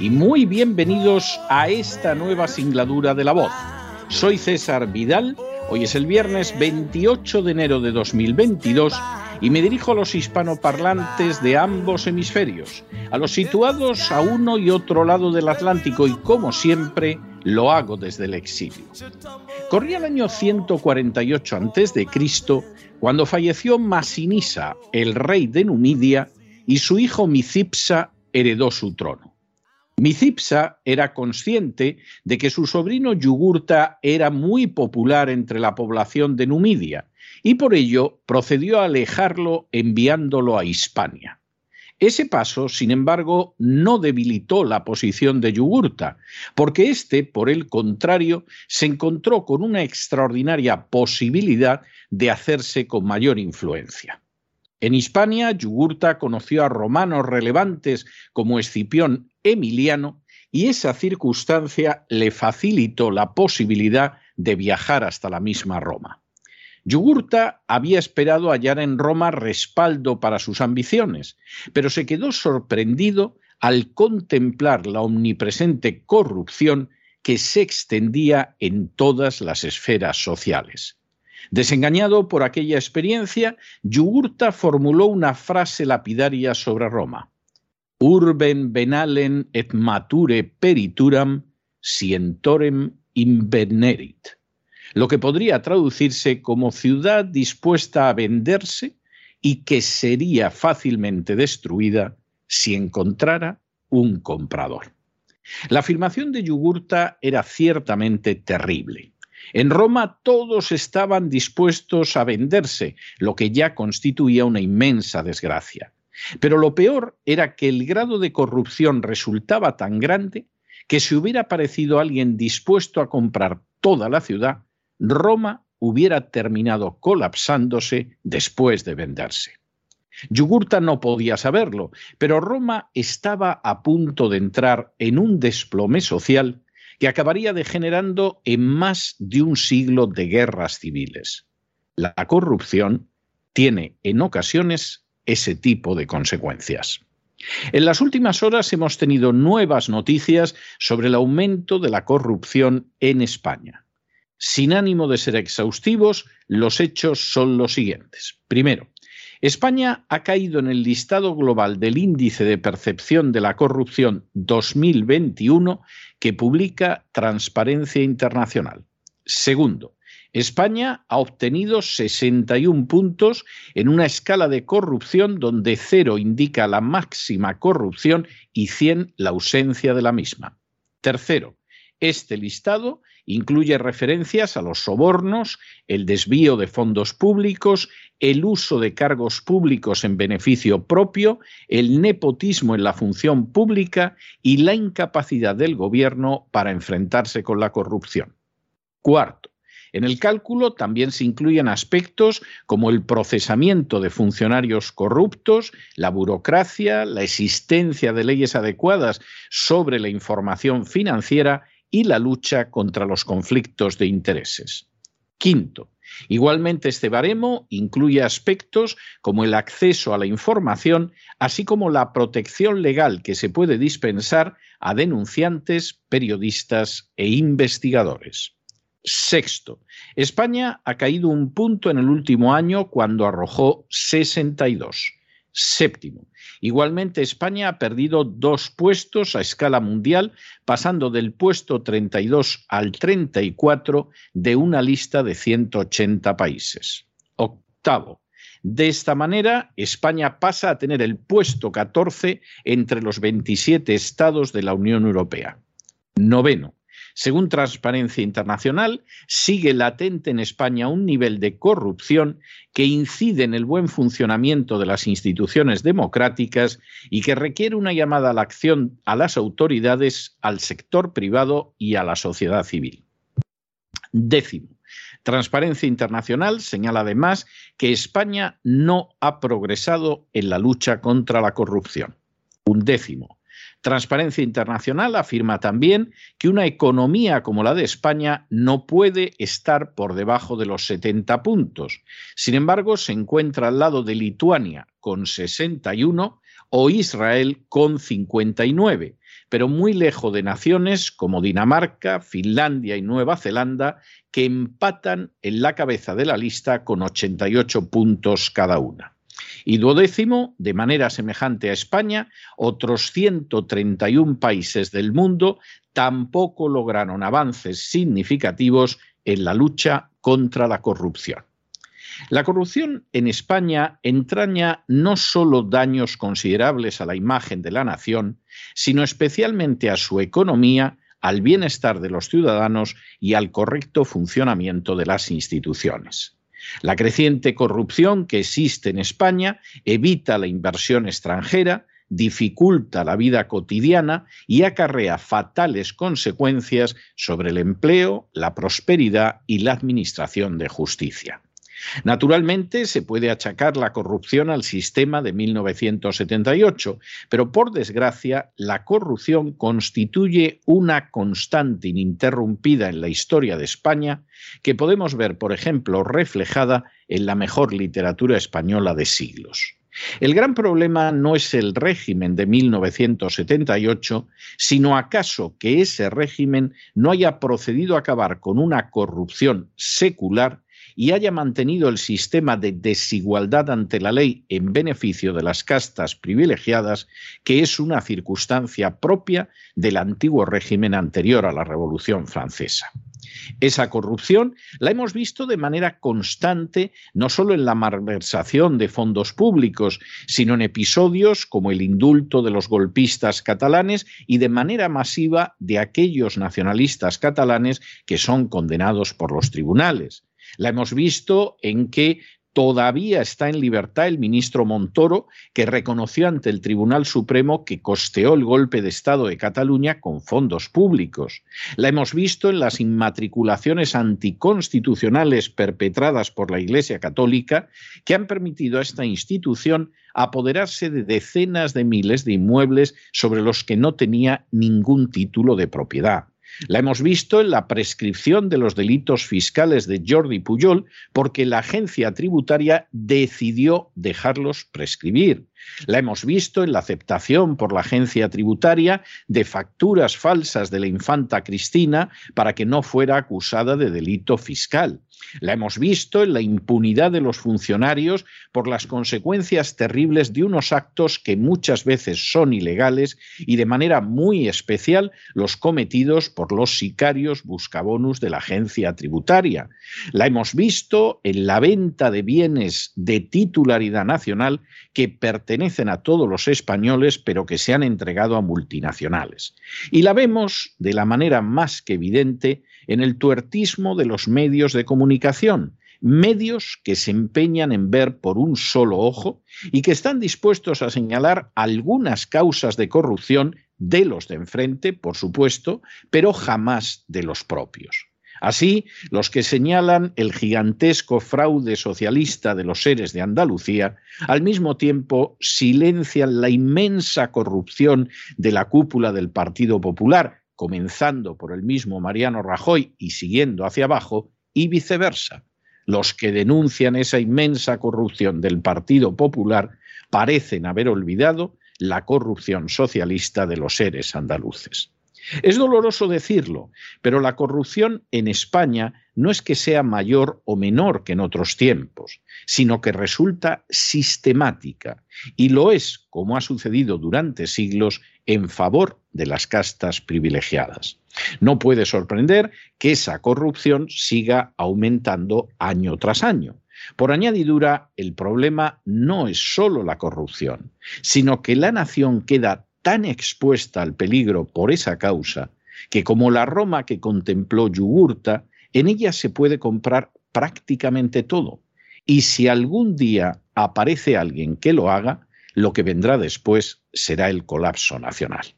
y muy bienvenidos a esta nueva singladura de la voz. Soy César Vidal, hoy es el viernes 28 de enero de 2022 y me dirijo a los hispanoparlantes de ambos hemisferios, a los situados a uno y otro lado del Atlántico y como siempre lo hago desde el exilio. Corría el año 148 a.C. cuando falleció Masinisa, el rey de Numidia, y su hijo Micipsa heredó su trono. Micipsa era consciente de que su sobrino Yugurta era muy popular entre la población de Numidia y por ello procedió a alejarlo enviándolo a Hispania. Ese paso, sin embargo, no debilitó la posición de Yugurta, porque éste, por el contrario, se encontró con una extraordinaria posibilidad de hacerse con mayor influencia. En Hispania, Yugurta conoció a romanos relevantes como Escipión Emiliano y esa circunstancia le facilitó la posibilidad de viajar hasta la misma Roma. Yugurta había esperado hallar en Roma respaldo para sus ambiciones, pero se quedó sorprendido al contemplar la omnipresente corrupción que se extendía en todas las esferas sociales. Desengañado por aquella experiencia, Yugurta formuló una frase lapidaria sobre Roma. Urben venalen et mature perituram sientorem invenerit lo que podría traducirse como ciudad dispuesta a venderse y que sería fácilmente destruida si encontrara un comprador. La afirmación de Yugurta era ciertamente terrible. En Roma todos estaban dispuestos a venderse, lo que ya constituía una inmensa desgracia. Pero lo peor era que el grado de corrupción resultaba tan grande que si hubiera aparecido alguien dispuesto a comprar toda la ciudad, Roma hubiera terminado colapsándose después de venderse. Yugurta no podía saberlo, pero Roma estaba a punto de entrar en un desplome social que acabaría degenerando en más de un siglo de guerras civiles. La corrupción tiene en ocasiones ese tipo de consecuencias. En las últimas horas hemos tenido nuevas noticias sobre el aumento de la corrupción en España. Sin ánimo de ser exhaustivos, los hechos son los siguientes. Primero, España ha caído en el listado global del Índice de Percepción de la Corrupción 2021 que publica Transparencia Internacional. Segundo, España ha obtenido 61 puntos en una escala de corrupción donde cero indica la máxima corrupción y 100 la ausencia de la misma. Tercero, este listado Incluye referencias a los sobornos, el desvío de fondos públicos, el uso de cargos públicos en beneficio propio, el nepotismo en la función pública y la incapacidad del gobierno para enfrentarse con la corrupción. Cuarto, en el cálculo también se incluyen aspectos como el procesamiento de funcionarios corruptos, la burocracia, la existencia de leyes adecuadas sobre la información financiera y la lucha contra los conflictos de intereses. Quinto, igualmente este baremo incluye aspectos como el acceso a la información, así como la protección legal que se puede dispensar a denunciantes, periodistas e investigadores. Sexto, España ha caído un punto en el último año cuando arrojó 62. Séptimo. Igualmente, España ha perdido dos puestos a escala mundial, pasando del puesto 32 al 34 de una lista de 180 países. Octavo. De esta manera, España pasa a tener el puesto 14 entre los 27 estados de la Unión Europea. Noveno. Según Transparencia Internacional, sigue latente en España un nivel de corrupción que incide en el buen funcionamiento de las instituciones democráticas y que requiere una llamada a la acción a las autoridades, al sector privado y a la sociedad civil. Décimo. Transparencia Internacional señala además que España no ha progresado en la lucha contra la corrupción. Un décimo. Transparencia Internacional afirma también que una economía como la de España no puede estar por debajo de los 70 puntos. Sin embargo, se encuentra al lado de Lituania con 61 o Israel con 59, pero muy lejos de naciones como Dinamarca, Finlandia y Nueva Zelanda, que empatan en la cabeza de la lista con 88 puntos cada una. Y duodécimo, de manera semejante a España, otros 131 países del mundo tampoco lograron avances significativos en la lucha contra la corrupción. La corrupción en España entraña no solo daños considerables a la imagen de la nación, sino especialmente a su economía, al bienestar de los ciudadanos y al correcto funcionamiento de las instituciones. La creciente corrupción que existe en España evita la inversión extranjera, dificulta la vida cotidiana y acarrea fatales consecuencias sobre el empleo, la prosperidad y la administración de justicia. Naturalmente, se puede achacar la corrupción al sistema de 1978, pero por desgracia, la corrupción constituye una constante ininterrumpida en la historia de España que podemos ver, por ejemplo, reflejada en la mejor literatura española de siglos. El gran problema no es el régimen de 1978, sino acaso que ese régimen no haya procedido a acabar con una corrupción secular y haya mantenido el sistema de desigualdad ante la ley en beneficio de las castas privilegiadas, que es una circunstancia propia del antiguo régimen anterior a la Revolución Francesa. Esa corrupción la hemos visto de manera constante, no solo en la malversación de fondos públicos, sino en episodios como el indulto de los golpistas catalanes y de manera masiva de aquellos nacionalistas catalanes que son condenados por los tribunales. La hemos visto en que todavía está en libertad el ministro Montoro, que reconoció ante el Tribunal Supremo que costeó el golpe de Estado de Cataluña con fondos públicos. La hemos visto en las inmatriculaciones anticonstitucionales perpetradas por la Iglesia Católica, que han permitido a esta institución apoderarse de decenas de miles de inmuebles sobre los que no tenía ningún título de propiedad. La hemos visto en la prescripción de los delitos fiscales de Jordi Pujol porque la agencia tributaria decidió dejarlos prescribir. La hemos visto en la aceptación por la agencia tributaria de facturas falsas de la infanta Cristina para que no fuera acusada de delito fiscal. La hemos visto en la impunidad de los funcionarios por las consecuencias terribles de unos actos que muchas veces son ilegales y de manera muy especial los cometidos por los sicarios buscabonus de la agencia tributaria. La hemos visto en la venta de bienes de titularidad nacional que pertenecen a todos los españoles pero que se han entregado a multinacionales. Y la vemos de la manera más que evidente en el tuertismo de los medios de comunicación, medios que se empeñan en ver por un solo ojo y que están dispuestos a señalar algunas causas de corrupción de los de enfrente, por supuesto, pero jamás de los propios. Así, los que señalan el gigantesco fraude socialista de los seres de Andalucía, al mismo tiempo silencian la inmensa corrupción de la cúpula del Partido Popular, comenzando por el mismo Mariano Rajoy y siguiendo hacia abajo, y viceversa. Los que denuncian esa inmensa corrupción del Partido Popular parecen haber olvidado la corrupción socialista de los seres andaluces. Es doloroso decirlo, pero la corrupción en España no es que sea mayor o menor que en otros tiempos, sino que resulta sistemática y lo es, como ha sucedido durante siglos, en favor de las castas privilegiadas. No puede sorprender que esa corrupción siga aumentando año tras año. Por añadidura, el problema no es solo la corrupción, sino que la nación queda tan expuesta al peligro por esa causa que como la Roma que contempló Yugurta, en ella se puede comprar prácticamente todo. Y si algún día aparece alguien que lo haga, lo que vendrá después será el colapso nacional.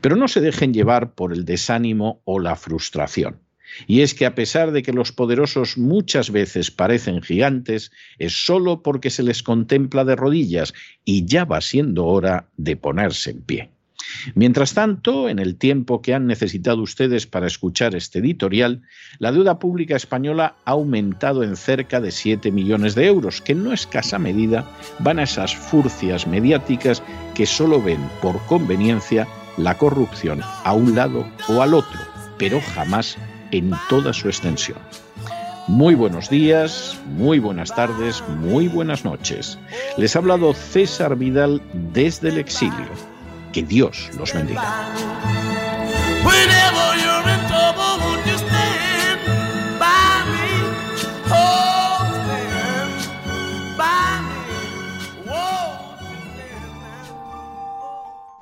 Pero no se dejen llevar por el desánimo o la frustración. Y es que a pesar de que los poderosos muchas veces parecen gigantes, es solo porque se les contempla de rodillas y ya va siendo hora de ponerse en pie. Mientras tanto, en el tiempo que han necesitado ustedes para escuchar este editorial, la deuda pública española ha aumentado en cerca de 7 millones de euros, que en no escasa medida van a esas furcias mediáticas que solo ven por conveniencia la corrupción a un lado o al otro, pero jamás en toda su extensión. Muy buenos días, muy buenas tardes, muy buenas noches. Les ha hablado César Vidal desde el exilio. Que Dios los bendiga.